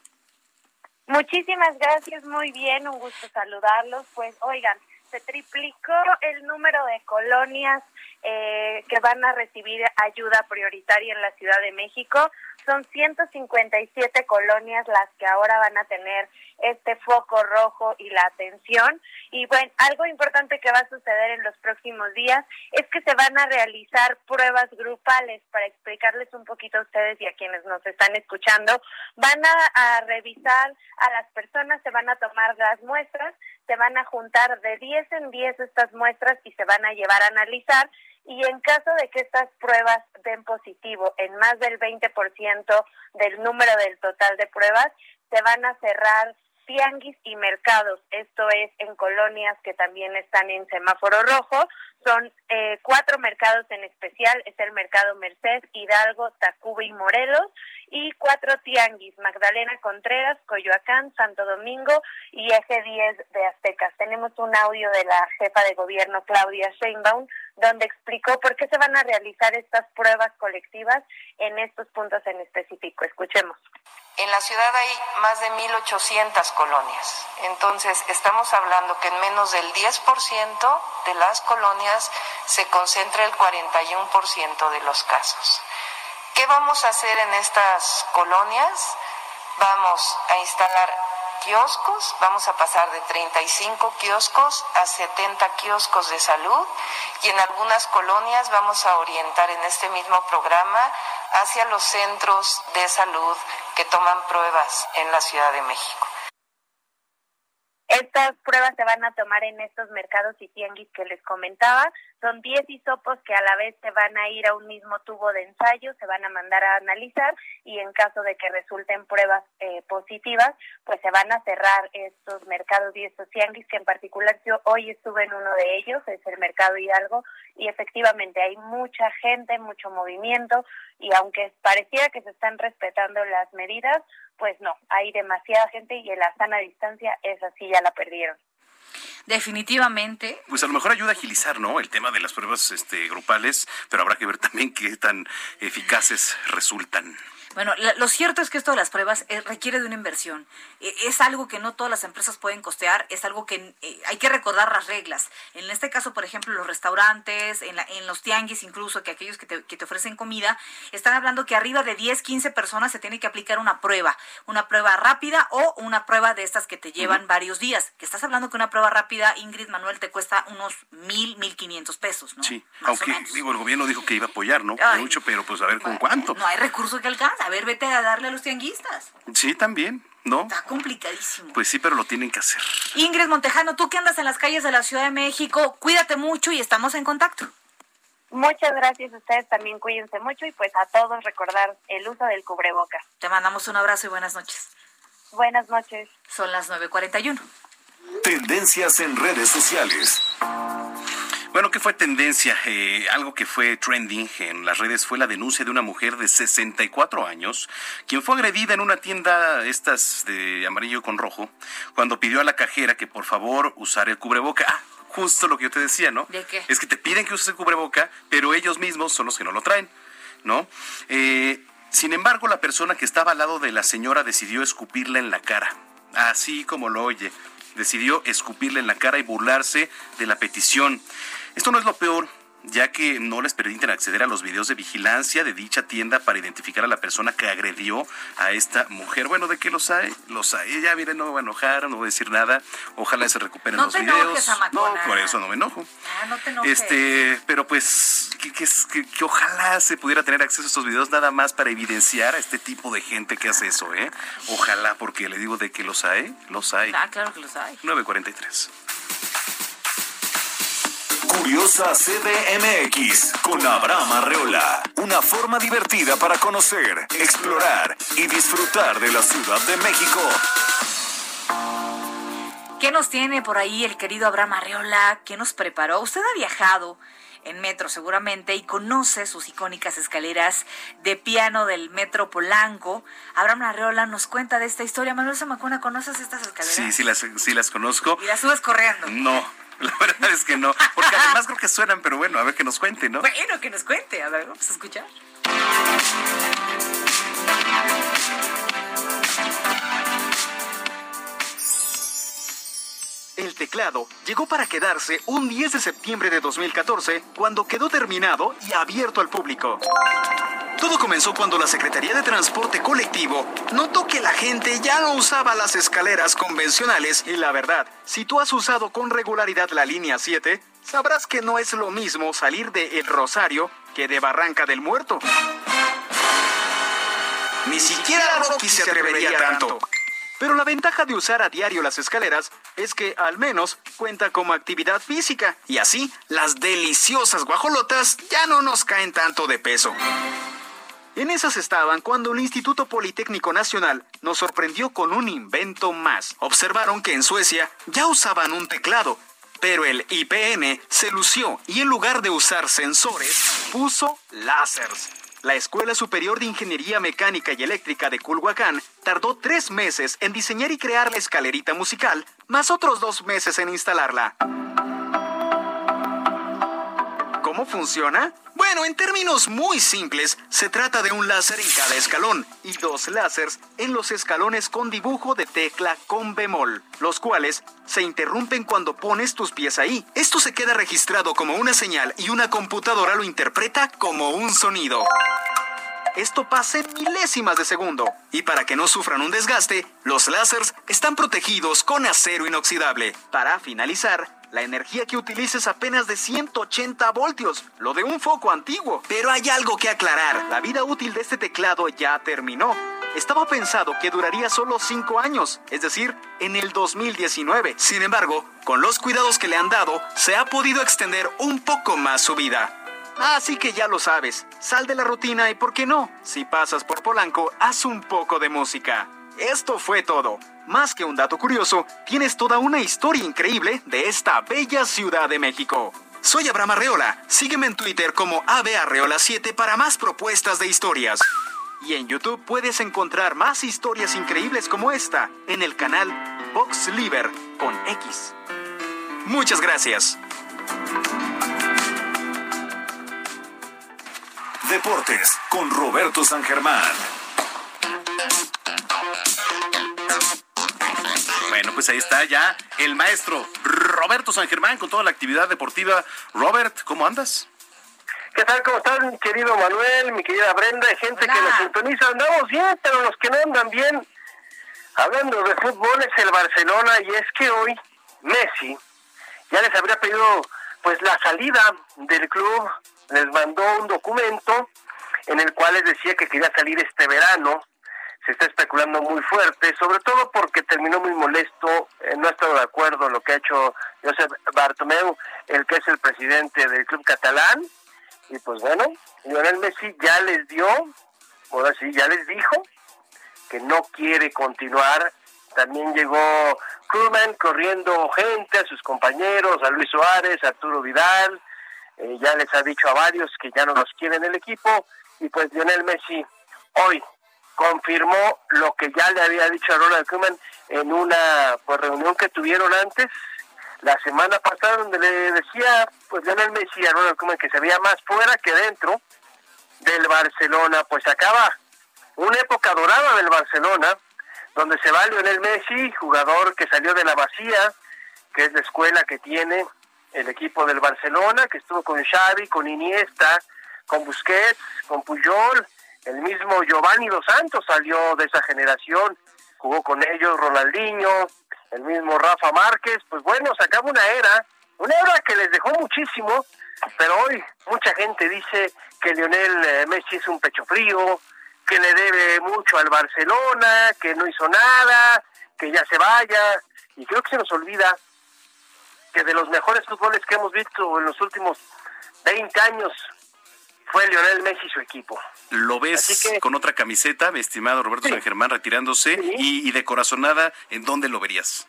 Muchísimas gracias, muy bien, un gusto saludarlos. Pues oigan, se triplicó el número de colonias eh, que van a recibir ayuda prioritaria en la Ciudad de México. Son 157 colonias las que ahora van a tener este foco rojo y la atención. Y bueno, algo importante que va a suceder en los próximos días es que se van a realizar pruebas grupales para explicarles un poquito a ustedes y a quienes nos están escuchando. Van a, a revisar a las personas, se van a tomar las muestras, se van a juntar de 10 en 10 estas muestras y se van a llevar a analizar y en caso de que estas pruebas den positivo en más del 20% del número del total de pruebas, se van a cerrar tianguis y mercados, esto es en colonias que también están en semáforo rojo, son eh, cuatro mercados en especial, es el mercado Merced, Hidalgo, Tacuba y Morelos, y cuatro tianguis, Magdalena Contreras, Coyoacán, Santo Domingo y Eje 10 de Aztecas. Tenemos un audio de la jefa de gobierno, Claudia Sheinbaum, donde explicó por qué se van a realizar estas pruebas colectivas en estos puntos en específico. Escuchemos. En la ciudad hay más de 1.800 colonias, entonces estamos hablando que en menos del 10% de las colonias se concentra el 41% de los casos. ¿Qué vamos a hacer en estas colonias? Vamos a instalar kioscos, vamos a pasar de 35 kioscos a 70 kioscos de salud y en algunas colonias vamos a orientar en este mismo programa hacia los centros de salud que toman pruebas en la Ciudad de México. Estas pruebas se van a tomar en estos mercados y tianguis que les comentaba. Son 10 hisopos que a la vez se van a ir a un mismo tubo de ensayo, se van a mandar a analizar y en caso de que resulten pruebas eh, positivas, pues se van a cerrar estos mercados y estos tianguis, que en particular yo hoy estuve en uno de ellos, es el Mercado Hidalgo, y efectivamente hay mucha gente, mucho movimiento y aunque pareciera que se están respetando las medidas, pues no, hay demasiada gente y en la sana distancia es así, ya la perdieron. Definitivamente. Pues a lo mejor ayuda a agilizar, ¿no? El tema de las pruebas este, grupales, pero habrá que ver también qué tan eficaces resultan. Bueno, lo cierto es que esto de las pruebas eh, requiere de una inversión. E, es algo que no todas las empresas pueden costear, es algo que eh, hay que recordar las reglas. En este caso, por ejemplo, los restaurantes, en, en los tianguis incluso, que aquellos que te, que te, ofrecen comida, están hablando que arriba de 10, 15 personas se tiene que aplicar una prueba, una prueba rápida o una prueba de estas que te llevan varios días. Que estás hablando que una prueba rápida, Ingrid Manuel, te cuesta unos mil, mil quinientos pesos, ¿no? Sí, aunque digo, el gobierno dijo que iba a apoyar, ¿no? Mucho, pero pues a ver con cuánto. No hay recurso que alcance a ver, vete a darle a los tianguistas. Sí, también. ¿No? Está complicadísimo. Pues sí, pero lo tienen que hacer. Ingrid Montejano, tú que andas en las calles de la Ciudad de México, cuídate mucho y estamos en contacto. Muchas gracias, ustedes también cuídense mucho y pues a todos recordar el uso del cubrebocas. Te mandamos un abrazo y buenas noches. Buenas noches. Son las 9.41. Tendencias en redes sociales. Bueno, ¿qué fue tendencia? Eh, algo que fue trending en las redes fue la denuncia de una mujer de 64 años, quien fue agredida en una tienda, estas de amarillo con rojo, cuando pidió a la cajera que por favor usara el cubreboca. Ah, justo lo que yo te decía, ¿no? ¿De qué? Es que te piden que uses el cubreboca, pero ellos mismos son los que no lo traen, ¿no? Eh, sin embargo, la persona que estaba al lado de la señora decidió escupirla en la cara, así como lo oye decidió escupirle en la cara y burlarse de la petición. Esto no es lo peor, ya que no les permiten acceder a los videos de vigilancia de dicha tienda para identificar a la persona que agredió a esta mujer. Bueno, ¿de qué los hay? Los hay. Ya, miren, no me voy a enojar, no voy a decir nada. Ojalá se recuperen no los te videos. Enojes, no, por eso no me enojo. Ah, no te enojes. Este, pero pues que, que, que, ojalá se pudiera tener acceso a estos videos nada más para evidenciar a este tipo de gente que hace eso, ¿eh? Ojalá, porque le digo de que los hay, los hay. Ah, claro que los hay. 943. Curiosa CDMX con Abraham Arreola. Una forma divertida para conocer, explorar y disfrutar de la Ciudad de México. ¿Qué nos tiene por ahí el querido Abraham Arreola? ¿Qué nos preparó? Usted ha viajado en metro seguramente y conoce sus icónicas escaleras de piano del metro Polanco. Abraham Arreola nos cuenta de esta historia. Manuel Zamacona, ¿conoces estas escaleras? Sí, sí las, sí las conozco. ¿Y las subes corriendo? No. La verdad es que no, porque además creo que suenan, pero bueno, a ver que nos cuente, ¿no? Bueno, que nos cuente, a ver, vamos a escuchar. El teclado llegó para quedarse un 10 de septiembre de 2014, cuando quedó terminado y abierto al público. Todo comenzó cuando la Secretaría de Transporte Colectivo notó que la gente ya no usaba las escaleras convencionales y la verdad, si tú has usado con regularidad la línea 7, sabrás que no es lo mismo salir de El Rosario que de Barranca del Muerto. Ni siquiera Rocky se atrevería tanto. Pero la ventaja de usar a diario las escaleras es que al menos cuenta como actividad física y así las deliciosas guajolotas ya no nos caen tanto de peso. En esas estaban cuando el Instituto Politécnico Nacional nos sorprendió con un invento más. Observaron que en Suecia ya usaban un teclado, pero el IPN se lució y en lugar de usar sensores, puso láseres. La Escuela Superior de Ingeniería Mecánica y Eléctrica de Culhuacán tardó tres meses en diseñar y crear la escalerita musical, más otros dos meses en instalarla. Cómo funciona? Bueno, en términos muy simples, se trata de un láser en cada escalón y dos láseres en los escalones con dibujo de tecla con bemol, los cuales se interrumpen cuando pones tus pies ahí. Esto se queda registrado como una señal y una computadora lo interpreta como un sonido. Esto pasa en milésimas de segundo. Y para que no sufran un desgaste, los láseres están protegidos con acero inoxidable. Para finalizar, la energía que utiliza es apenas de 180 voltios, lo de un foco antiguo. Pero hay algo que aclarar. La vida útil de este teclado ya terminó. Estaba pensado que duraría solo 5 años, es decir, en el 2019. Sin embargo, con los cuidados que le han dado, se ha podido extender un poco más su vida. Así que ya lo sabes, sal de la rutina y por qué no, si pasas por Polanco, haz un poco de música. Esto fue todo. Más que un dato curioso, tienes toda una historia increíble de esta bella ciudad de México. Soy Abraham Arreola. Sígueme en Twitter como ABArreola7 para más propuestas de historias. Y en YouTube puedes encontrar más historias increíbles como esta en el canal Vox Liver con X. Muchas gracias. Deportes con Roberto San Germán. Bueno, pues ahí está ya el maestro Roberto San Germán con toda la actividad deportiva. Robert, ¿cómo andas? ¿Qué tal? ¿Cómo están, querido Manuel, mi querida Brenda? Hay gente que nos sintoniza. Andamos bien, pero los que no andan bien, hablando de fútbol, es el Barcelona. Y es que hoy Messi ya les habría pedido pues la salida del club les mandó un documento en el cual les decía que quería salir este verano. Se está especulando muy fuerte, sobre todo porque terminó muy molesto, eh, no ha estado de acuerdo lo que ha hecho Josep Bartomeu, el que es el presidente del club catalán. Y pues bueno, Lionel Messi ya les dio, ahora sí, ya les dijo que no quiere continuar. También llegó Krugman corriendo gente, a sus compañeros, a Luis Suárez, a Arturo Vidal, eh, ya les ha dicho a varios que ya no los quiere en el equipo y pues Lionel Messi hoy confirmó lo que ya le había dicho a Ronald Koeman en una pues, reunión que tuvieron antes la semana pasada donde le decía pues Lionel Messi a Ronald Koeman que se veía más fuera que dentro del Barcelona. Pues acaba una época dorada del Barcelona donde se va Lionel Messi jugador que salió de la vacía que es la escuela que tiene el equipo del Barcelona, que estuvo con Xavi, con Iniesta, con Busquets, con Puyol, el mismo Giovanni Dos Santos salió de esa generación, jugó con ellos Ronaldinho, el mismo Rafa Márquez, pues bueno, se acaba una era, una era que les dejó muchísimo, pero hoy mucha gente dice que Lionel eh, Messi es un pecho frío, que le debe mucho al Barcelona, que no hizo nada, que ya se vaya, y creo que se nos olvida que de los mejores fútboles que hemos visto en los últimos 20 años fue Lionel Messi y su equipo. ¿Lo ves con otra camiseta, estimado Roberto San Germán, retirándose? Y, de corazonada, ¿en dónde lo verías?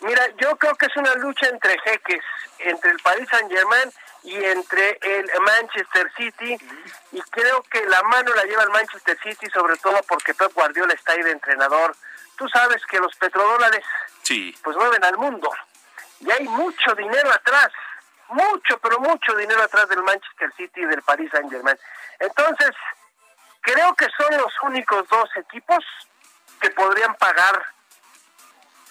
Mira, yo creo que es una lucha entre jeques, entre el Paris Saint Germain y entre el Manchester City. Y creo que la mano la lleva el Manchester City, sobre todo porque Pep Guardiola está ahí de entrenador. Tú sabes que los petrodólares sí. pues mueven al mundo y hay mucho dinero atrás, mucho, pero mucho dinero atrás del Manchester City y del Paris Saint Germain. Entonces, creo que son los únicos dos equipos que podrían pagar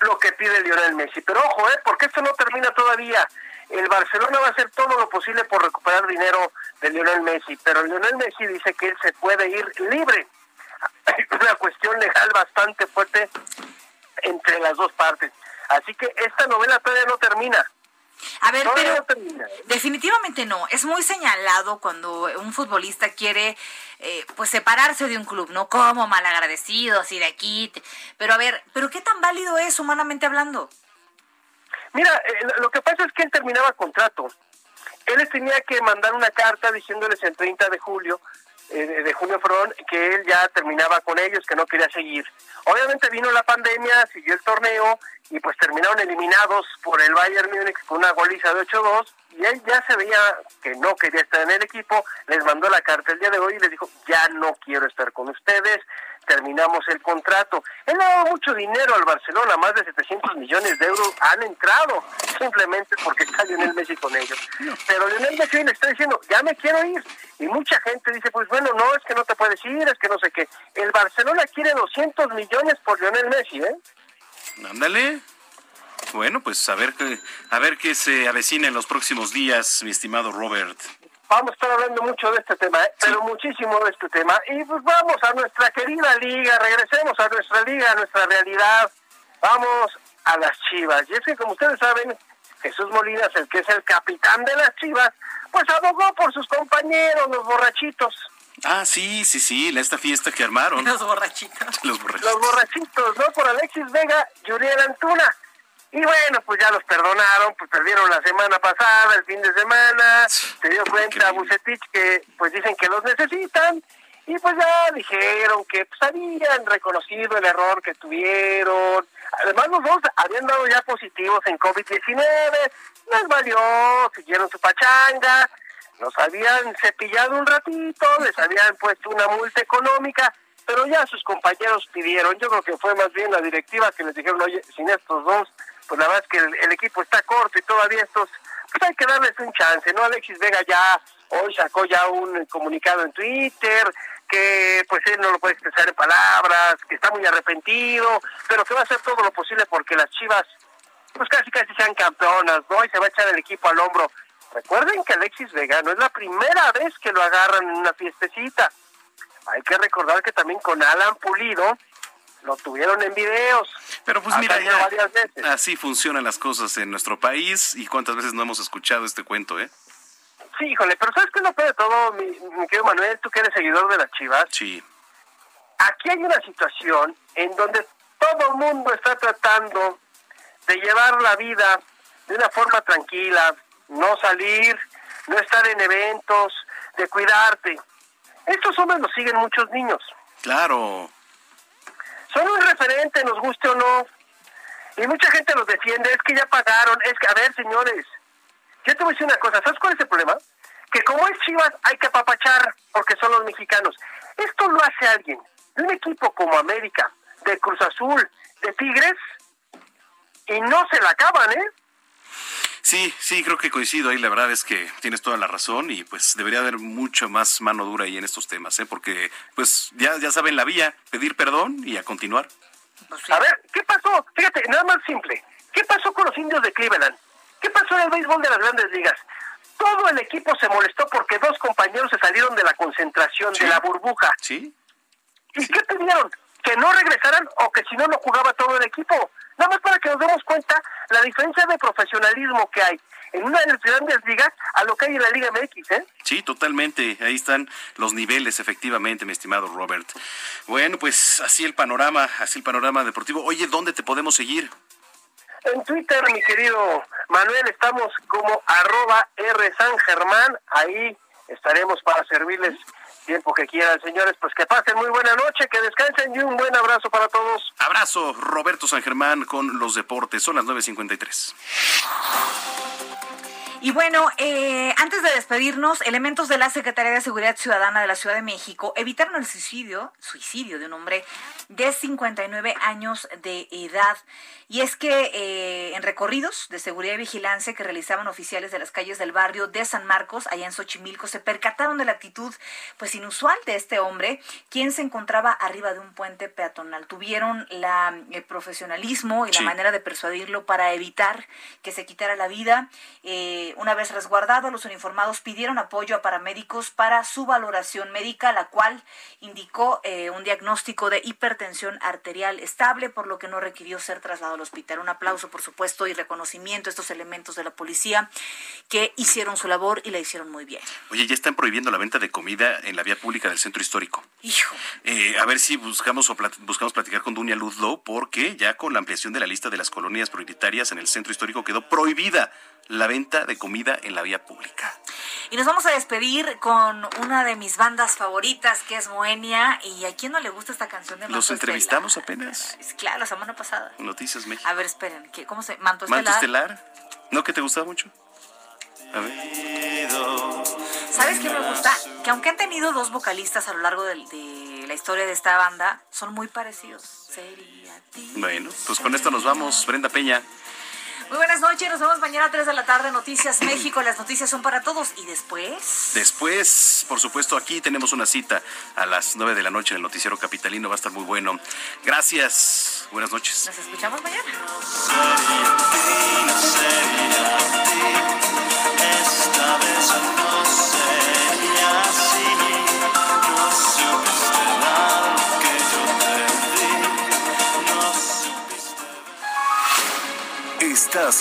lo que pide Lionel Messi. Pero ojo, ¿eh? porque esto no termina todavía. El Barcelona va a hacer todo lo posible por recuperar dinero de Lionel Messi, pero Lionel Messi dice que él se puede ir libre. Hay una cuestión legal bastante fuerte entre las dos partes. Así que esta novela todavía no termina. A ver, pero definitivamente no. Es muy señalado cuando un futbolista quiere eh, pues separarse de un club, ¿no? Como malagradecidos y de aquí. Pero a ver, ¿pero qué tan válido es humanamente hablando? Mira, eh, lo que pasa es que él terminaba contrato. Él les tenía que mandar una carta diciéndoles el 30 de julio, de junio, perdón, que él ya terminaba con ellos, que no quería seguir. Obviamente vino la pandemia, siguió el torneo y pues terminaron eliminados por el Bayern Múnich con una goliza de 8-2 y él ya se veía que no quería estar en el equipo, les mandó la carta el día de hoy y les dijo, ya no quiero estar con ustedes, terminamos el contrato. Él ha dado mucho dinero al Barcelona, más de 700 millones de euros han entrado simplemente porque está Lionel Messi con ellos. Pero Lionel Messi le está diciendo, ya me quiero ir. Y mucha gente dice, pues bueno, no, es que no te puedes ir, es que no sé qué. El Barcelona quiere 200 millones por Lionel Messi, ¿eh? Ándale. Bueno, pues a ver, qué, a ver qué se avecina en los próximos días, mi estimado Robert. Vamos a estar hablando mucho de este tema, ¿eh? pero muchísimo de este tema. Y pues vamos a nuestra querida liga, regresemos a nuestra liga, a nuestra realidad. Vamos a las Chivas. Y es que como ustedes saben, Jesús Molinas, el que es el capitán de las Chivas, pues abogó por sus compañeros, los borrachitos. Ah, sí, sí, sí, esta fiesta que armaron. Los borrachitos. Los borrachitos. Los borrachitos, ¿no? Por Alexis Vega y Uriel Antuna. Y bueno, pues ya los perdonaron, pues perdieron la semana pasada, el fin de semana, se dio cuenta Bucetich que pues dicen que los necesitan y pues ya dijeron que pues habían reconocido el error que tuvieron. Además los dos habían dado ya positivos en COVID-19, les valió, siguieron su pachanga, los habían cepillado un ratito, les habían puesto una multa económica, pero ya sus compañeros pidieron, yo creo que fue más bien la directiva que les dijeron, oye, sin estos dos pues la verdad es que el, equipo está corto y todavía estos, pues hay que darles un chance, ¿no? Alexis Vega ya hoy sacó ya un comunicado en Twitter que pues él no lo puede expresar en palabras, que está muy arrepentido, pero que va a hacer todo lo posible porque las Chivas pues casi casi sean campeonas, ¿no? Y se va a echar el equipo al hombro. Recuerden que Alexis Vega no es la primera vez que lo agarran en una fiestecita. Hay que recordar que también con Alan Pulido lo tuvieron en videos. Pero pues mira, ya, así funcionan las cosas en nuestro país y cuántas veces no hemos escuchado este cuento, ¿eh? Sí, híjole, pero ¿sabes qué es lo peor de todo, mi, querido Manuel? Tú que eres seguidor de las Chivas. Sí. Aquí hay una situación en donde todo el mundo está tratando de llevar la vida de una forma tranquila, no salir, no estar en eventos, de cuidarte. Estos hombres los siguen muchos niños. Claro son un referente, nos guste o no. Y mucha gente los defiende, es que ya pagaron, es que, a ver, señores, yo te voy a decir una cosa, ¿sabes cuál es el problema? Que como es Chivas, hay que apapachar porque son los mexicanos. Esto lo hace alguien un equipo como América, de Cruz Azul, de Tigres, y no se la acaban, ¿eh? Sí, sí, creo que coincido ahí. La verdad es que tienes toda la razón y pues debería haber mucho más mano dura ahí en estos temas, ¿eh? porque pues ya, ya saben la vía, pedir perdón y a continuar. Pues a ver, ¿qué pasó? Fíjate, nada más simple. ¿Qué pasó con los indios de Cleveland? ¿Qué pasó en el béisbol de las grandes ligas? Todo el equipo se molestó porque dos compañeros se salieron de la concentración, de la burbuja. Sí. ¿Y qué pidieron? Que no regresaran o que si no, no jugaba todo el equipo. Nada más para que nos demos cuenta la diferencia de profesionalismo que hay en una de las grandes ligas a lo que hay en la Liga MX, ¿eh? Sí, totalmente. Ahí están los niveles, efectivamente, mi estimado Robert. Bueno, pues así el panorama, así el panorama deportivo. Oye, ¿dónde te podemos seguir? En Twitter, mi querido Manuel, estamos como arroba R San Germán. Ahí estaremos para servirles tiempo que quieran, señores. Pues que pasen muy buena noche, que descansen y un buen abrazo para todos. Abrazo, Roberto San Germán con los deportes. Son las 9.53. Y bueno, eh, antes de despedirnos, elementos de la Secretaría de Seguridad Ciudadana de la Ciudad de México evitaron el suicidio, suicidio de un hombre de 59 años de edad. Y es que eh, en recorridos de seguridad y vigilancia que realizaban oficiales de las calles del barrio de San Marcos, allá en Xochimilco, se percataron de la actitud pues inusual de este hombre, quien se encontraba arriba de un puente peatonal. Tuvieron la, el profesionalismo y la manera de persuadirlo para evitar que se quitara la vida. Eh, una vez resguardado, los uniformados pidieron apoyo a paramédicos para su valoración médica, la cual indicó eh, un diagnóstico de hipertensión arterial estable, por lo que no requirió ser trasladado al hospital. Un aplauso, por supuesto, y reconocimiento a estos elementos de la policía que hicieron su labor y la hicieron muy bien. Oye, ya están prohibiendo la venta de comida en la vía pública del centro histórico. Hijo. Eh, a ver si buscamos o buscamos platicar con Dunia Ludlow, porque ya con la ampliación de la lista de las colonias prioritarias en el centro histórico quedó prohibida la venta de comida en la vía pública. Y nos vamos a despedir con una de mis bandas favoritas, que es Moenia. ¿Y a quién no le gusta esta canción de Manto Los entrevistamos apenas. Claro, la semana pasada. Noticias México. A ver, esperen, ¿cómo se Manto Estelar? Manto Estelar. ¿No que te gustaba mucho? A ver. ¿Sabes qué me gusta? Que aunque han tenido dos vocalistas a lo largo de, la historia de esta banda, son muy parecidos. Sería Bueno, pues con esto nos vamos, Brenda Peña. Muy buenas noches, nos vemos mañana a 3 de la tarde, Noticias México, las noticias son para todos. ¿Y después? Después, por supuesto, aquí tenemos una cita a las 9 de la noche en el Noticiero Capitalino, va a estar muy bueno. Gracias, buenas noches. Nos escuchamos mañana.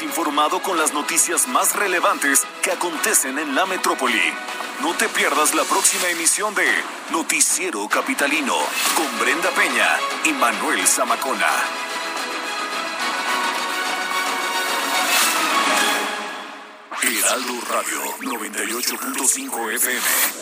Informado con las noticias más relevantes que acontecen en la metrópoli. No te pierdas la próxima emisión de Noticiero Capitalino con Brenda Peña y Manuel Zamacona. Heraldo Radio 98.5 FM.